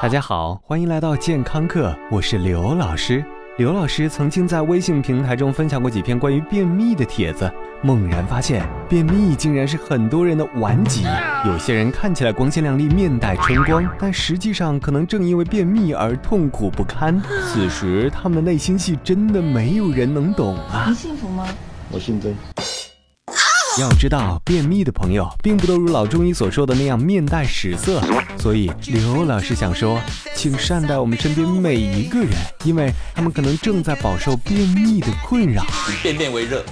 大家好，欢迎来到健康课，我是刘老师。刘老师曾经在微信平台中分享过几篇关于便秘的帖子，猛然发现便秘竟然是很多人的顽疾。有些人看起来光鲜亮丽、面带春光，但实际上可能正因为便秘而痛苦不堪。此时他们的内心戏真的没有人能懂啊！你幸福吗？我姓曾。要知道，便秘的朋友并不都如老中医所说的那样面带屎色，所以刘老师想说，请善待我们身边每一个人，因为他们可能正在饱受便秘的困扰。便便为热。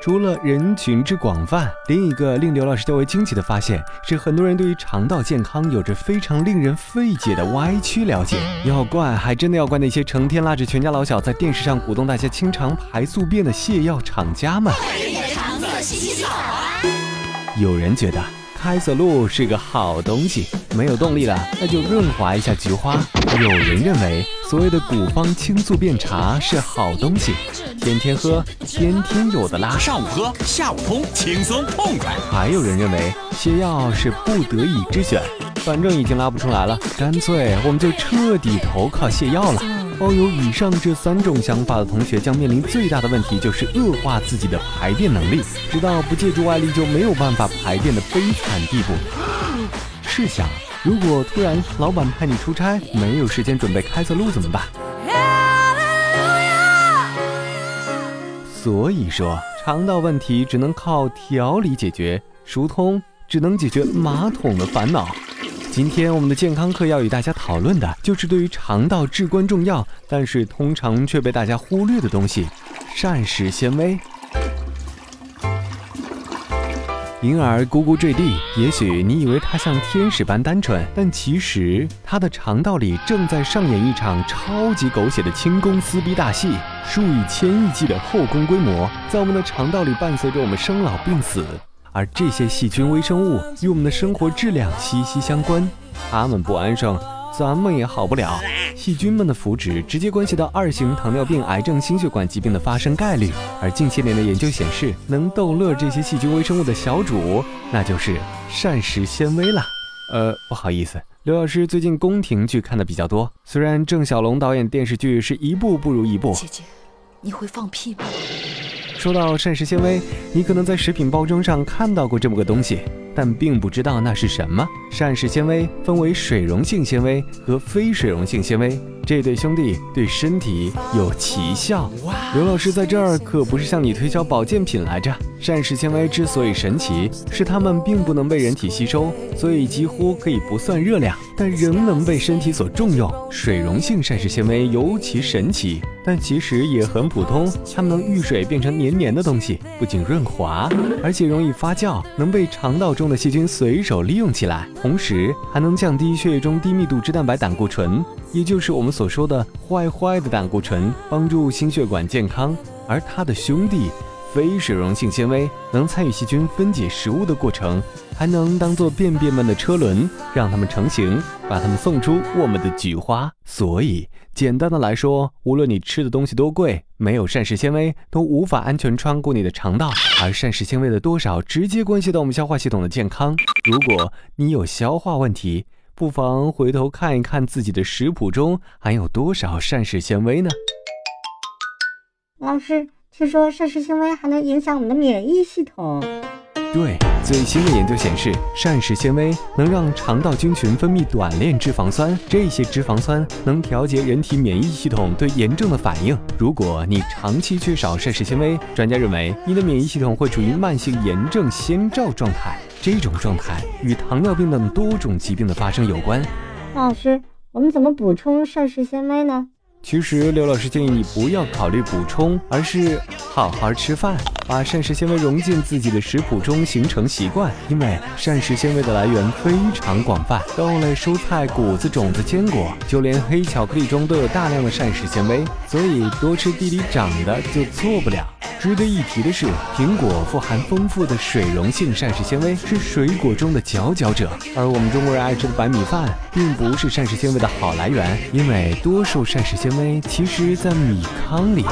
除了人群之广泛，另一个令刘老师较为惊奇的发现是，很多人对于肠道健康有着非常令人费解的歪曲了解。要怪，还真的要怪那些成天拉着全家老小在电视上鼓动大家清肠排宿便的泻药厂家们。洗澡啊！有人觉得开塞露是个好东西，没有动力了，那就润滑一下菊花。有人认为所谓的古方清素便茶是好东西，天天喝，天天有的拉。上午喝，下午通，轻松痛快。还有人认为泻药是不得已之选，反正已经拉不出来了，干脆我们就彻底投靠泻药了。抱有以上这三种想法的同学将面临最大的问题，就是恶化自己的排便能力，直到不借助外力就没有办法排便的悲惨地步。试想，如果突然老板派你出差，没有时间准备开塞露怎么办？所以说，肠道问题只能靠调理解决，疏通只能解决马桶的烦恼。今天我们的健康课要与大家讨论的就是对于肠道至关重要，但是通常却被大家忽略的东西——膳食纤维。婴儿咕咕坠地，也许你以为他像天使般单纯，但其实他的肠道里正在上演一场超级狗血的清宫撕逼大戏，数以千亿计的后宫规模在我们的肠道里伴随着我们生老病死。而这些细菌微生物与我们的生活质量息息相关，它们不安生，咱们也好不了。细菌们的福祉直接关系到二型糖尿病、癌症、心血管疾病的发生概率。而近些年的研究显示，能逗乐这些细菌微生物的小主，那就是膳食纤维了。呃，不好意思，刘老师最近宫廷剧看的比较多，虽然郑晓龙导演电视剧是一部不如一部。姐姐，你会放屁吗？说到膳食纤维，你可能在食品包装上看到过这么个东西，但并不知道那是什么。膳食纤维分为水溶性纤维和非水溶性纤维，这对兄弟对身体有奇效。刘老师在这儿可不是向你推销保健品来着。膳食纤维之所以神奇，是它们并不能被人体吸收，所以几乎可以不算热量，但仍能被身体所重用。水溶性膳食纤维尤其神奇，但其实也很普通。它们能遇水变成黏黏的东西，不仅润润滑，而且容易发酵，能被肠道中的细菌随手利用起来，同时还能降低血液中低密度脂蛋白胆固醇，也就是我们所说的坏坏的胆固醇，帮助心血管健康。而它的兄弟。非水溶性纤维能参与细菌分解食物的过程，还能当做便便们的车轮，让它们成型，把它们送出我们的菊花。所以，简单的来说，无论你吃的东西多贵，没有膳食纤维都无法安全穿过你的肠道。而膳食纤维的多少，直接关系到我们消化系统的健康。如果你有消化问题，不妨回头看一看自己的食谱中含有多少膳食纤维呢？老师。据说膳食纤维还能影响我们的免疫系统。对，最新的研究显示，膳食纤维能让肠道菌群分泌短链脂肪酸，这些脂肪酸能调节人体免疫系统对炎症的反应。如果你长期缺少膳食纤维，专家认为你的免疫系统会处于慢性炎症先兆状态，这种状态与糖尿病等多种疾病的发生有关。老师，我们怎么补充膳食纤维呢？其实，刘老师建议你不要考虑补充，而是好好吃饭，把膳食纤维融进自己的食谱中，形成习惯。因为膳食纤维的来源非常广泛，豆类、蔬菜、谷子、种子、坚果，就连黑巧克力中都有大量的膳食纤维，所以多吃地里长的就错不了。值得一提的是，苹果富含丰富的水溶性膳食纤维，是水果中的佼佼者。而我们中国人爱吃的白米饭，并不是膳食纤维的好来源，因为多数膳食纤维其实在米糠里。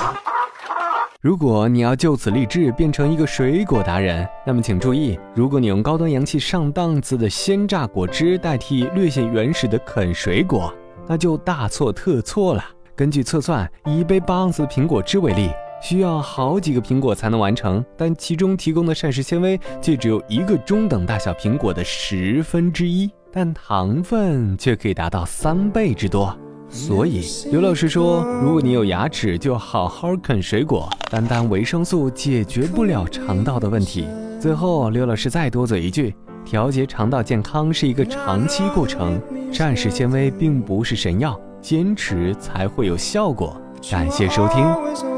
如果你要就此立志变成一个水果达人，那么请注意，如果你用高端洋气上档次的鲜榨果汁代替略显原始的啃水果，那就大错特错了。根据测算，以一杯八盎司苹果汁为例，需要好几个苹果才能完成，但其中提供的膳食纤维却只有一个中等大小苹果的十分之一，但糖分却可以达到三倍之多。所以，刘老师说，如果你有牙齿，就好好啃水果。单单维生素解决不了肠道的问题。最后，刘老师再多嘴一句：调节肠道健康是一个长期过程，膳食纤维并不是神药。坚持才会有效果。感谢收听，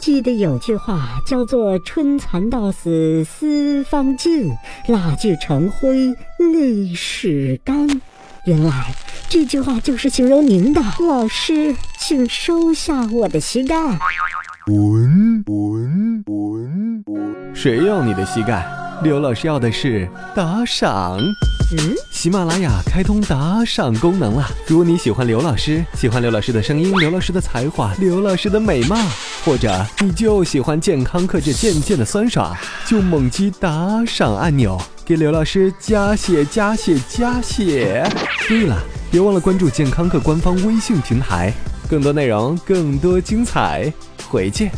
记得有句话叫做“春蚕到死丝方尽，蜡炬成灰泪始干”。原来这句话就是形容您的。老师，请收下我的膝盖。滚滚滚滚！谁要你的膝盖？刘老师要的是打赏。嗯，喜马拉雅开通打赏功能了。如果你喜欢刘老师，喜欢刘老师的声音，刘老师的才华，刘老师的美貌，或者你就喜欢健康课这渐渐的酸爽，就猛击打赏按钮，给刘老师加血加血加血。对了，别忘了关注健康课官方微信平台，更多内容，更多精彩，回见。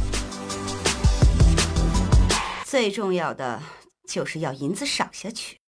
最重要的就是要银子赏下去。